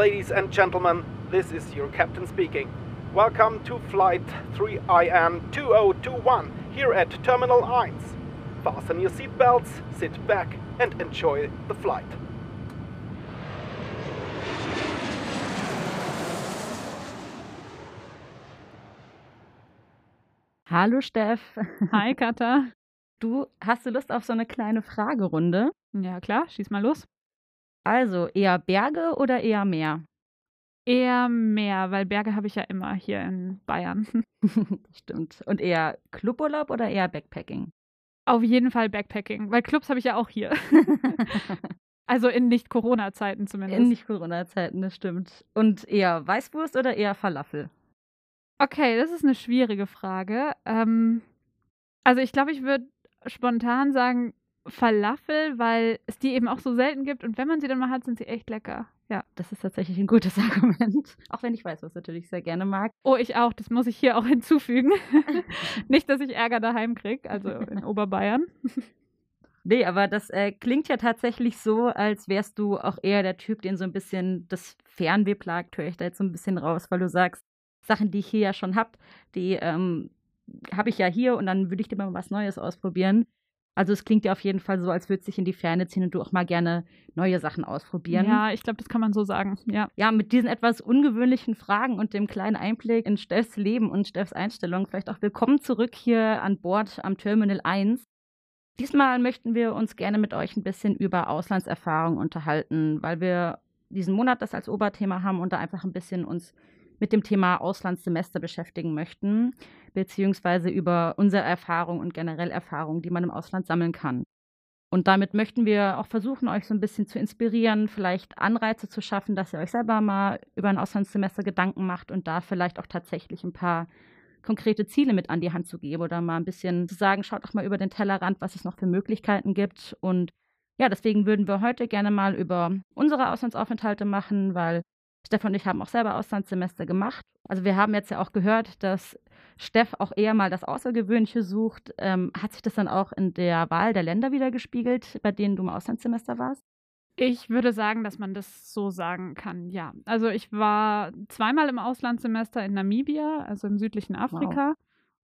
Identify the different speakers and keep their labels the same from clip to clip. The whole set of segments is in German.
Speaker 1: Ladies and gentlemen, this is your captain speaking. Welcome to Flight 3IN 2021 here at Terminal 1. Fasten your seatbelts, sit back, and enjoy the flight.
Speaker 2: Hallo Steff.
Speaker 3: Hi Katha.
Speaker 2: Du, hast du Lust auf so eine kleine Fragerunde?
Speaker 3: Ja klar, schieß mal los.
Speaker 2: Also eher Berge oder eher Meer?
Speaker 3: Eher Meer, weil Berge habe ich ja immer hier in Bayern.
Speaker 2: stimmt. Und eher Cluburlaub oder eher Backpacking?
Speaker 3: Auf jeden Fall Backpacking, weil Clubs habe ich ja auch hier. also in Nicht-Corona-Zeiten zumindest.
Speaker 2: In Nicht-Corona-Zeiten, das stimmt. Und eher Weißwurst oder eher Falafel?
Speaker 3: Okay, das ist eine schwierige Frage. Ähm, also ich glaube, ich würde spontan sagen Falafel, weil es die eben auch so selten gibt und wenn man sie dann mal hat, sind sie echt lecker.
Speaker 2: Ja, das ist tatsächlich ein gutes Argument. Auch wenn ich weiß, was natürlich sehr gerne mag.
Speaker 3: Oh, ich auch. Das muss ich hier auch hinzufügen. Nicht, dass ich Ärger daheim kriege, also in Oberbayern.
Speaker 2: Nee, aber das äh, klingt ja tatsächlich so, als wärst du auch eher der Typ, den so ein bisschen das Fernweh plagt, höre ich da jetzt so ein bisschen raus, weil du sagst, Sachen, die ich hier ja schon habe, die ähm, habe ich ja hier und dann würde ich dir mal was Neues ausprobieren. Also es klingt ja auf jeden Fall so, als würde es sich in die Ferne ziehen und du auch mal gerne neue Sachen ausprobieren.
Speaker 3: Ja, ich glaube, das kann man so sagen. Ja.
Speaker 2: Ja, mit diesen etwas ungewöhnlichen Fragen und dem kleinen Einblick in Steffs Leben und Steffs Einstellung vielleicht auch willkommen zurück hier an Bord am Terminal 1. Diesmal möchten wir uns gerne mit euch ein bisschen über Auslandserfahrung unterhalten, weil wir diesen Monat das als Oberthema haben und da einfach ein bisschen uns mit dem Thema Auslandssemester beschäftigen möchten, beziehungsweise über unsere Erfahrung und generell Erfahrungen, die man im Ausland sammeln kann. Und damit möchten wir auch versuchen, euch so ein bisschen zu inspirieren, vielleicht Anreize zu schaffen, dass ihr euch selber mal über ein Auslandssemester Gedanken macht und da vielleicht auch tatsächlich ein paar konkrete Ziele mit an die Hand zu geben oder mal ein bisschen zu sagen, schaut doch mal über den Tellerrand, was es noch für Möglichkeiten gibt. Und ja, deswegen würden wir heute gerne mal über unsere Auslandsaufenthalte machen, weil Stefan und ich haben auch selber Auslandssemester gemacht. Also wir haben jetzt ja auch gehört, dass Steff auch eher mal das Außergewöhnliche sucht. Ähm, hat sich das dann auch in der Wahl der Länder wieder gespiegelt, bei denen du im Auslandssemester warst?
Speaker 3: Ich würde sagen, dass man das so sagen kann, ja. Also ich war zweimal im Auslandssemester in Namibia, also im südlichen Afrika, wow.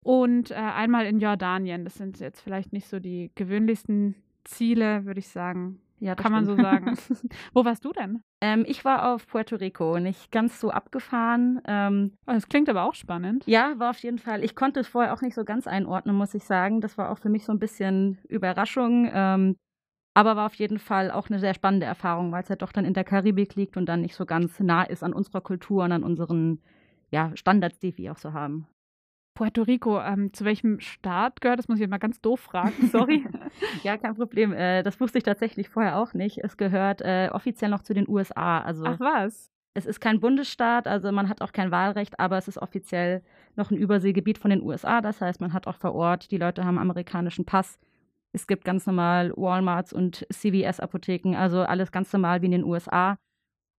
Speaker 3: und äh, einmal in Jordanien. Das sind jetzt vielleicht nicht so die gewöhnlichsten Ziele, würde ich sagen. Ja, kann man so sagen. Wo warst du denn?
Speaker 2: Ähm, ich war auf Puerto Rico, nicht ganz so abgefahren. Ähm,
Speaker 3: oh, das klingt aber auch spannend.
Speaker 2: Ja, war auf jeden Fall. Ich konnte es vorher auch nicht so ganz einordnen, muss ich sagen. Das war auch für mich so ein bisschen Überraschung. Ähm, aber war auf jeden Fall auch eine sehr spannende Erfahrung, weil es ja doch dann in der Karibik liegt und dann nicht so ganz nah ist an unserer Kultur und an unseren ja, Standards, die wir auch so haben.
Speaker 3: Puerto Rico, ähm, zu welchem Staat gehört? Das muss ich jetzt mal ganz doof fragen, sorry.
Speaker 2: ja, kein Problem. Äh, das wusste ich tatsächlich vorher auch nicht. Es gehört äh, offiziell noch zu den USA. Also
Speaker 3: Ach was?
Speaker 2: Es ist kein Bundesstaat, also man hat auch kein Wahlrecht, aber es ist offiziell noch ein Überseegebiet von den USA. Das heißt, man hat auch vor Ort, die Leute haben amerikanischen Pass. Es gibt ganz normal Walmarts und CVS-Apotheken, also alles ganz normal wie in den USA.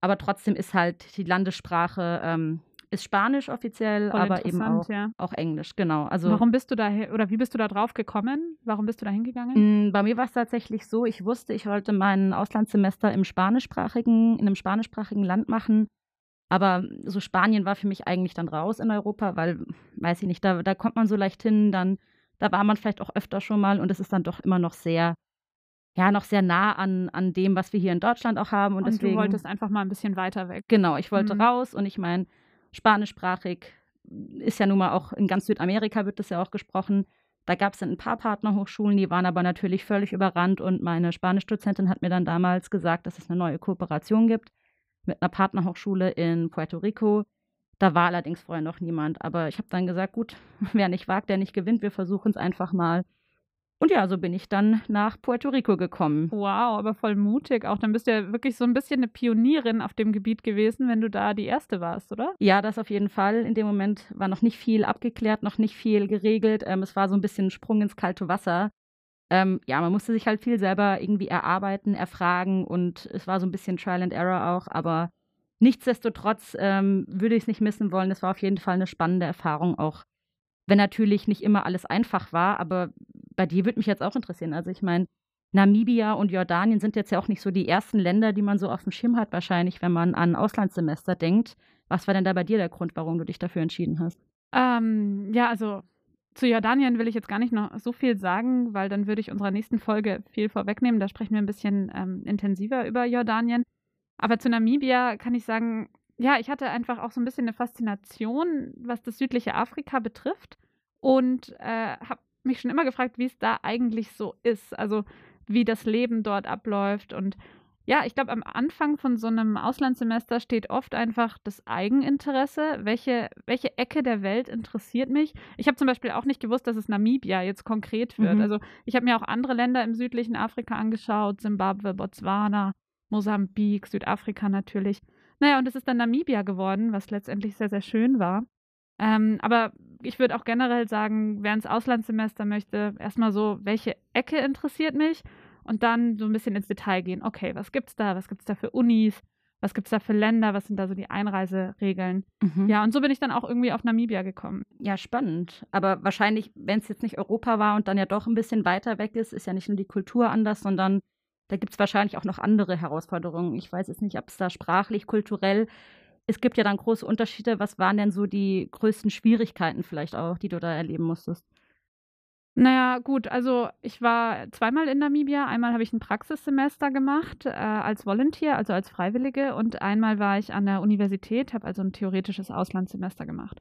Speaker 2: Aber trotzdem ist halt die Landessprache ähm, ist Spanisch offiziell, Voll aber eben auch, ja. auch Englisch, genau. Also,
Speaker 3: Warum bist du da oder wie bist du da drauf gekommen? Warum bist du da hingegangen?
Speaker 2: Mm, bei mir war es tatsächlich so, ich wusste, ich wollte mein Auslandssemester im spanischsprachigen, in einem spanischsprachigen Land machen. Aber so Spanien war für mich eigentlich dann raus in Europa, weil, weiß ich nicht, da, da kommt man so leicht hin, dann, da war man vielleicht auch öfter schon mal und es ist dann doch immer noch sehr, ja, noch sehr nah an, an dem, was wir hier in Deutschland auch haben. Und,
Speaker 3: und
Speaker 2: deswegen,
Speaker 3: du wolltest einfach mal ein bisschen weiter weg.
Speaker 2: Genau, ich wollte mhm. raus und ich meine, spanischsprachig, ist ja nun mal auch in ganz Südamerika wird das ja auch gesprochen. Da gab es ein paar Partnerhochschulen, die waren aber natürlich völlig überrannt und meine Spanischdozentin hat mir dann damals gesagt, dass es eine neue Kooperation gibt mit einer Partnerhochschule in Puerto Rico. Da war allerdings vorher noch niemand, aber ich habe dann gesagt, gut, wer nicht wagt, der nicht gewinnt, wir versuchen es einfach mal. Und ja, so bin ich dann nach Puerto Rico gekommen.
Speaker 3: Wow, aber voll mutig auch. Dann bist du ja wirklich so ein bisschen eine Pionierin auf dem Gebiet gewesen, wenn du da die Erste warst, oder?
Speaker 2: Ja, das auf jeden Fall. In dem Moment war noch nicht viel abgeklärt, noch nicht viel geregelt. Ähm, es war so ein bisschen ein Sprung ins kalte Wasser. Ähm, ja, man musste sich halt viel selber irgendwie erarbeiten, erfragen und es war so ein bisschen Trial and Error auch, aber nichtsdestotrotz ähm, würde ich es nicht missen wollen. Es war auf jeden Fall eine spannende Erfahrung, auch wenn natürlich nicht immer alles einfach war, aber bei dir würde mich jetzt auch interessieren. Also ich meine, Namibia und Jordanien sind jetzt ja auch nicht so die ersten Länder, die man so auf dem Schirm hat, wahrscheinlich, wenn man an Auslandssemester denkt. Was war denn da bei dir der Grund, warum du dich dafür entschieden hast?
Speaker 3: Ähm, ja, also zu Jordanien will ich jetzt gar nicht noch so viel sagen, weil dann würde ich unserer nächsten Folge viel vorwegnehmen. Da sprechen wir ein bisschen ähm, intensiver über Jordanien. Aber zu Namibia kann ich sagen, ja, ich hatte einfach auch so ein bisschen eine Faszination, was das südliche Afrika betrifft und äh, habe mich schon immer gefragt, wie es da eigentlich so ist, also wie das Leben dort abläuft und ja, ich glaube, am Anfang von so einem Auslandssemester steht oft einfach das Eigeninteresse. Welche, welche Ecke der Welt interessiert mich? Ich habe zum Beispiel auch nicht gewusst, dass es Namibia jetzt konkret wird. Mhm. Also ich habe mir auch andere Länder im südlichen Afrika angeschaut, Zimbabwe, Botswana, Mosambik, Südafrika natürlich. Naja, und es ist dann Namibia geworden, was letztendlich sehr, sehr schön war. Ähm, aber ich würde auch generell sagen, wer ins Auslandssemester möchte, erstmal so, welche Ecke interessiert mich und dann so ein bisschen ins Detail gehen. Okay, was gibt's da? Was gibt's da für Unis? Was gibt's da für Länder? Was sind da so die Einreiseregeln? Mhm. Ja, und so bin ich dann auch irgendwie auf Namibia gekommen.
Speaker 2: Ja, spannend. Aber wahrscheinlich, wenn es jetzt nicht Europa war und dann ja doch ein bisschen weiter weg ist, ist ja nicht nur die Kultur anders, sondern da gibt es wahrscheinlich auch noch andere Herausforderungen. Ich weiß jetzt nicht, ob es da sprachlich, kulturell, es gibt ja dann große Unterschiede. Was waren denn so die größten Schwierigkeiten vielleicht auch, die du da erleben musstest?
Speaker 3: Naja, gut, also ich war zweimal in Namibia. Einmal habe ich ein Praxissemester gemacht äh, als Volunteer, also als Freiwillige, und einmal war ich an der Universität, habe also ein theoretisches Auslandssemester gemacht.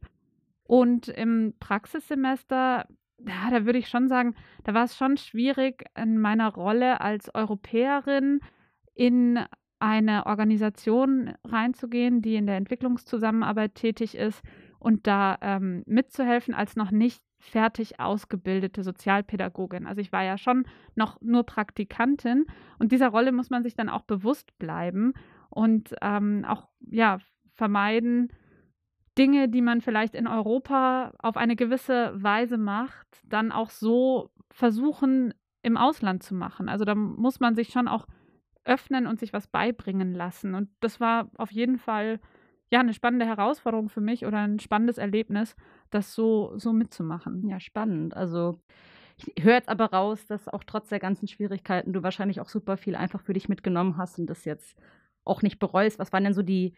Speaker 3: Und im Praxissemester, ja, da würde ich schon sagen, da war es schon schwierig, in meiner Rolle als Europäerin in eine Organisation reinzugehen, die in der Entwicklungszusammenarbeit tätig ist und da ähm, mitzuhelfen als noch nicht fertig ausgebildete Sozialpädagogin. Also ich war ja schon noch nur Praktikantin und dieser Rolle muss man sich dann auch bewusst bleiben und ähm, auch ja vermeiden Dinge, die man vielleicht in Europa auf eine gewisse Weise macht, dann auch so versuchen im Ausland zu machen. Also da muss man sich schon auch öffnen und sich was beibringen lassen. Und das war auf jeden Fall ja eine spannende Herausforderung für mich oder ein spannendes Erlebnis, das so, so mitzumachen.
Speaker 2: Ja, spannend. Also ich höre jetzt aber raus, dass auch trotz der ganzen Schwierigkeiten du wahrscheinlich auch super viel einfach für dich mitgenommen hast und das jetzt auch nicht bereust. Was waren denn so die,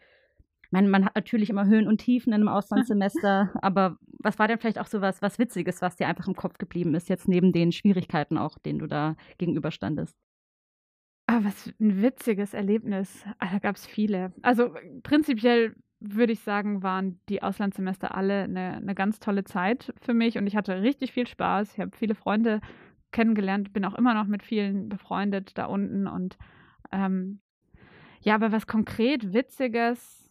Speaker 2: ich meine, man hat natürlich immer Höhen und Tiefen in einem Auslandssemester, aber was war denn vielleicht auch so was, was Witziges, was dir einfach im Kopf geblieben ist, jetzt neben den Schwierigkeiten auch, denen du da gegenüberstandest?
Speaker 3: Ah, was ein witziges Erlebnis. Ah, da gab es viele. Also prinzipiell würde ich sagen, waren die Auslandssemester alle eine, eine ganz tolle Zeit für mich und ich hatte richtig viel Spaß. Ich habe viele Freunde kennengelernt, bin auch immer noch mit vielen befreundet da unten und ähm, ja, aber was konkret Witziges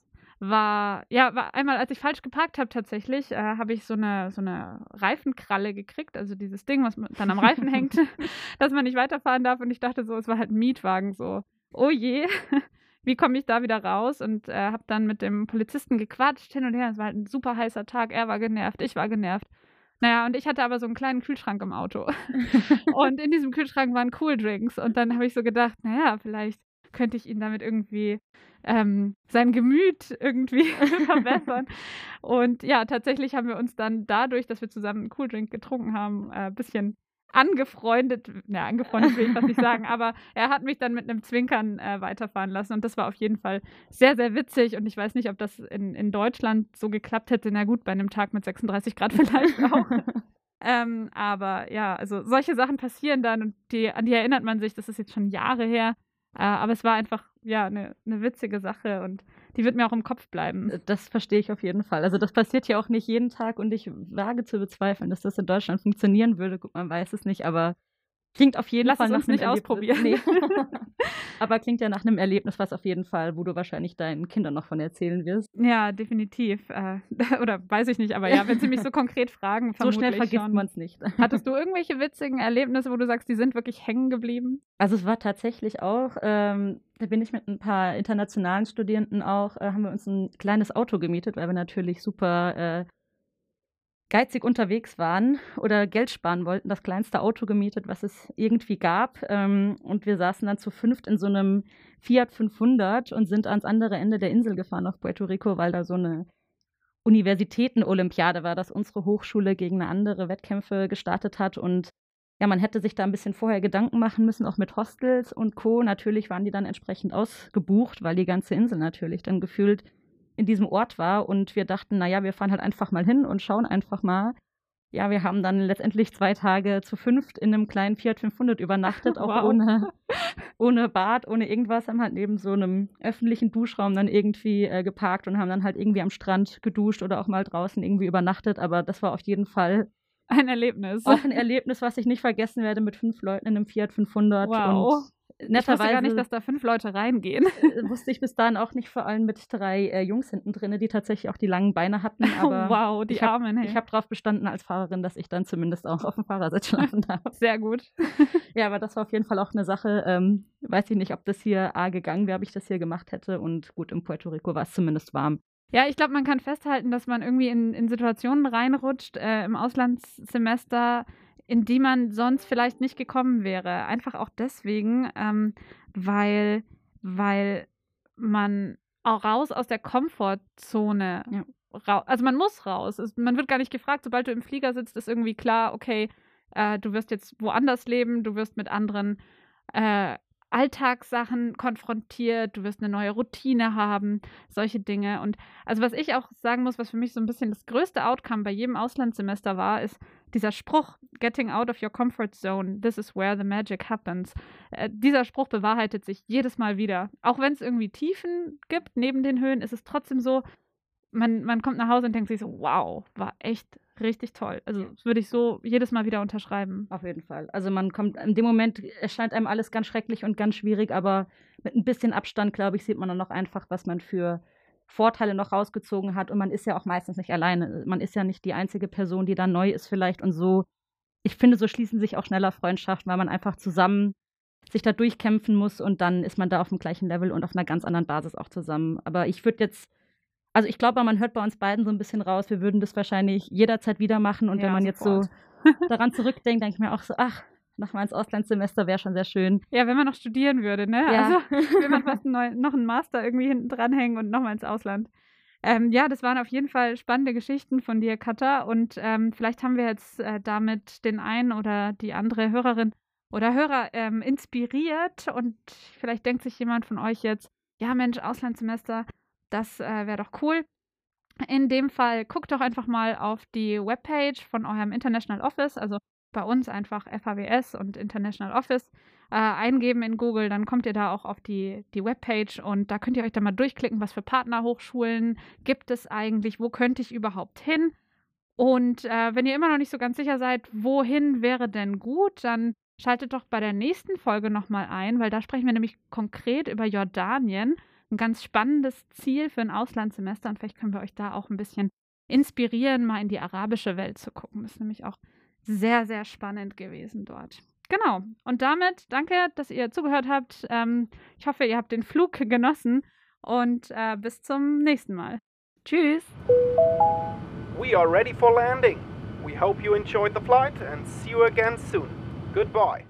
Speaker 3: war, ja, war einmal, als ich falsch geparkt habe tatsächlich, äh, habe ich so eine, so eine Reifenkralle gekriegt, also dieses Ding, was dann am Reifen hängt, dass man nicht weiterfahren darf und ich dachte so, es war halt ein Mietwagen so. Oh je, wie komme ich da wieder raus? Und äh, habe dann mit dem Polizisten gequatscht hin und her. Es war halt ein super heißer Tag. Er war genervt, ich war genervt. Naja, und ich hatte aber so einen kleinen Kühlschrank im Auto. und in diesem Kühlschrank waren Cooldrinks. Und dann habe ich so gedacht, naja, vielleicht könnte ich ihn damit irgendwie ähm, sein Gemüt irgendwie verbessern. Und ja, tatsächlich haben wir uns dann dadurch, dass wir zusammen einen Cooldrink getrunken haben, ein äh, bisschen angefreundet, na, angefreundet will ich fast nicht sagen, aber er hat mich dann mit einem Zwinkern äh, weiterfahren lassen und das war auf jeden Fall sehr, sehr witzig und ich weiß nicht, ob das in, in Deutschland so geklappt hätte. Na gut, bei einem Tag mit 36 Grad vielleicht auch. ähm, aber ja, also solche Sachen passieren dann und die, an die erinnert man sich, das ist jetzt schon Jahre her. Äh, aber es war einfach, ja, eine ne witzige Sache und die wird mir auch im Kopf bleiben.
Speaker 2: Äh, das verstehe ich auf jeden Fall. Also das passiert ja auch nicht jeden Tag und ich wage zu bezweifeln, dass das in Deutschland funktionieren würde. Gut, man weiß es nicht, aber Klingt auf jeden
Speaker 3: Lass
Speaker 2: Fall
Speaker 3: nach einem nicht ausprobieren. Nee.
Speaker 2: Aber klingt ja nach einem Erlebnis, was auf jeden Fall, wo du wahrscheinlich deinen Kindern noch von erzählen wirst.
Speaker 3: Ja, definitiv. Äh, oder weiß ich nicht, aber ja, wenn sie mich so konkret fragen,
Speaker 2: so schnell vergisst man es nicht.
Speaker 3: Hattest du irgendwelche witzigen Erlebnisse, wo du sagst, die sind wirklich hängen geblieben?
Speaker 2: Also es war tatsächlich auch, ähm, da bin ich mit ein paar internationalen Studierenden auch, äh, haben wir uns ein kleines Auto gemietet, weil wir natürlich super äh, geizig unterwegs waren oder Geld sparen wollten, das kleinste Auto gemietet, was es irgendwie gab. Ähm, und wir saßen dann zu fünft in so einem Fiat 500 und sind ans andere Ende der Insel gefahren auf Puerto Rico, weil da so eine Universitäten-Olympiade war, dass unsere Hochschule gegen eine andere Wettkämpfe gestartet hat. Und ja, man hätte sich da ein bisschen vorher Gedanken machen müssen, auch mit Hostels und Co. Natürlich waren die dann entsprechend ausgebucht, weil die ganze Insel natürlich dann gefühlt in diesem Ort war. Und wir dachten, naja, wir fahren halt einfach mal hin und schauen einfach mal. Ja, wir haben dann letztendlich zwei Tage zu fünft in einem kleinen Fiat 500 übernachtet, auch
Speaker 3: Wow.
Speaker 2: ohne, ohne Bad, ohne irgendwas, haben halt neben so einem öffentlichen Duschraum dann irgendwie äh, geparkt und haben dann halt irgendwie am Strand geduscht oder auch mal draußen irgendwie übernachtet. Aber das war auf jeden Fall
Speaker 3: Ein Erlebnis.
Speaker 2: auch ein Erlebnis, was ich nicht vergessen werde mit fünf Leuten in einem Fiat 500.
Speaker 3: Wow.
Speaker 2: Und
Speaker 3: Ich wusste
Speaker 2: netterweise
Speaker 3: gar nicht, dass da fünf Leute reingehen.
Speaker 2: äh, wusste ich bis dahin auch nicht, vor allem mit drei äh, Jungs hinten drin, die tatsächlich auch die langen Beine hatten. Aber
Speaker 3: wow, die
Speaker 2: ich hab-
Speaker 3: Armen. Hey.
Speaker 2: ich habe darauf bestanden als Fahrerin, dass ich dann zumindest auch auf dem Fahrersitz schlafen darf.
Speaker 3: Sehr gut.
Speaker 2: Ja, aber das war auf jeden Fall auch eine Sache. Ähm, weiß ich nicht, ob das hier A gegangen wäre, ob ich das hier gemacht hätte. Und gut, in Puerto Rico war es zumindest warm.
Speaker 3: Ja, ich glaube, man kann festhalten, dass man irgendwie in, in Situationen reinrutscht äh, im Auslandssemester, in die man sonst vielleicht nicht gekommen wäre. Einfach auch deswegen, ähm, weil, weil man auch raus aus der Komfortzone,
Speaker 2: Ja.
Speaker 3: rau also man muss raus. Es, man wird gar nicht gefragt, sobald du im Flieger sitzt, ist irgendwie klar, okay, äh, du wirst jetzt woanders leben, du wirst mit anderen äh, Alltagssachen konfrontiert, du wirst eine neue Routine haben, solche Dinge. Und also was ich auch sagen muss, was für mich so ein bisschen das größte Outcome bei jedem Auslandssemester war, ist dieser Spruch, Getting out of your comfort zone, this is where the magic happens. Äh, dieser Spruch bewahrheitet sich jedes Mal wieder. Auch wenn es irgendwie Tiefen gibt neben den Höhen, ist es trotzdem so, man, man kommt nach Hause und denkt sich so, wow, war echt richtig toll. Also das würde ich so jedes Mal wieder unterschreiben.
Speaker 2: Auf jeden Fall. Also man kommt, in dem Moment erscheint einem alles ganz schrecklich und ganz schwierig, aber mit ein bisschen Abstand, glaube ich, sieht man dann noch einfach, was man für Vorteile noch rausgezogen hat. Und man ist ja auch meistens nicht alleine. Man ist ja nicht die einzige Person, die da neu ist vielleicht und so. Ich finde, so schließen sich auch schneller Freundschaften, weil man einfach zusammen sich da durchkämpfen muss und dann ist man da auf dem gleichen Level und auf einer ganz anderen Basis auch zusammen. Aber ich würde jetzt, also ich glaube, man hört bei uns beiden so ein bisschen raus, wir würden das wahrscheinlich jederzeit wieder machen und
Speaker 3: Ja,
Speaker 2: wenn man jetzt
Speaker 3: sofort.
Speaker 2: so daran zurückdenkt, denke ich mir auch so, ach, nochmal ins Auslandssemester wäre schon sehr schön.
Speaker 3: Ja, wenn man noch studieren würde, ne?
Speaker 2: Ja.
Speaker 3: Also will man fast einen noch einen Master irgendwie hinten dranhängen und nochmal ins Ausland. Ähm, ja, das waren auf jeden Fall spannende Geschichten von dir, Katha. Und ähm, vielleicht haben wir jetzt äh, damit den einen oder die andere Hörerin oder Hörer ähm, inspiriert. Und vielleicht denkt sich jemand von euch jetzt, ja Mensch, Auslandssemester, das äh, wäre doch cool. In dem Fall guckt doch einfach mal auf die Webpage von eurem International Office, also bei uns einfach FAWS und International Office äh, eingeben in Google, dann kommt ihr da auch auf die, die Webpage und da könnt ihr euch dann mal durchklicken, was für Partnerhochschulen gibt es eigentlich, wo könnte ich überhaupt hin? Und äh, wenn ihr immer noch nicht so ganz sicher seid, wohin wäre denn gut, dann schaltet doch bei der nächsten Folge nochmal ein, weil da sprechen wir nämlich konkret über Jordanien. Ein ganz spannendes Ziel für ein Auslandssemester und vielleicht können wir euch da auch ein bisschen inspirieren, mal in die arabische Welt zu gucken. Das ist nämlich auch sehr, sehr spannend gewesen dort. Genau. Und damit danke, dass ihr zugehört habt. Ähm, ich hoffe, ihr habt den Flug genossen und äh, bis zum nächsten Mal. Tschüss.
Speaker 1: We are ready for landing. We hope you enjoyed the flight and see you again soon. Goodbye.